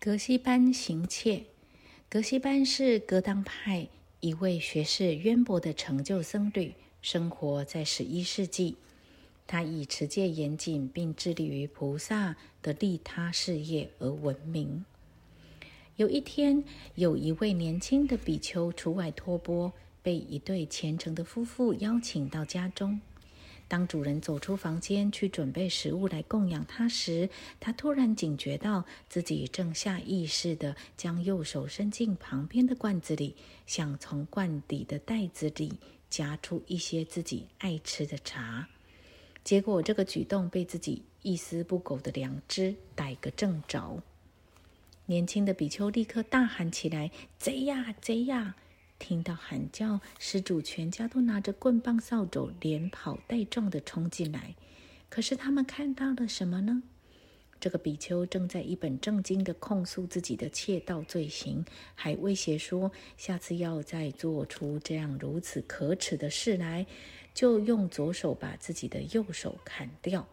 格西班行窃。格西班是格当派一位学识渊博的成就僧侣，生活在十一世纪。他以持戒严谨，并致力于菩萨的利他事业而闻名。有一天，有一位年轻的比丘出外托钵，被一对虔诚的夫妇邀请到家中。当主人走出房间去准备食物来供养他时，他突然警觉到自己正下意识地将右手伸进旁边的罐子里，想从罐底的袋子里夹出一些自己爱吃的茶。结果，这个举动被自己一丝不苟的良知逮个正着。年轻的比丘立刻大喊起来：“贼呀，贼呀！”听到喊叫，施主全家都拿着棍棒、扫帚，连跑带撞的冲进来。可是他们看到了什么呢？这个比丘正在一本正经的控诉自己的窃盗罪行，还威胁说，下次要再做出这样如此可耻的事来，就用左手把自己的右手砍掉。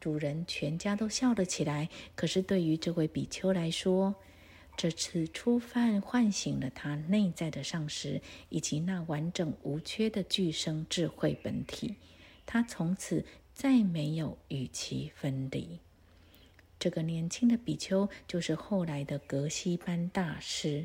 主人全家都笑了起来。可是对于这位比丘来说，这次初犯唤醒了他内在的上师，以及那完整无缺的具生智慧本体。他从此再没有与其分离。这个年轻的比丘就是后来的格西班大师。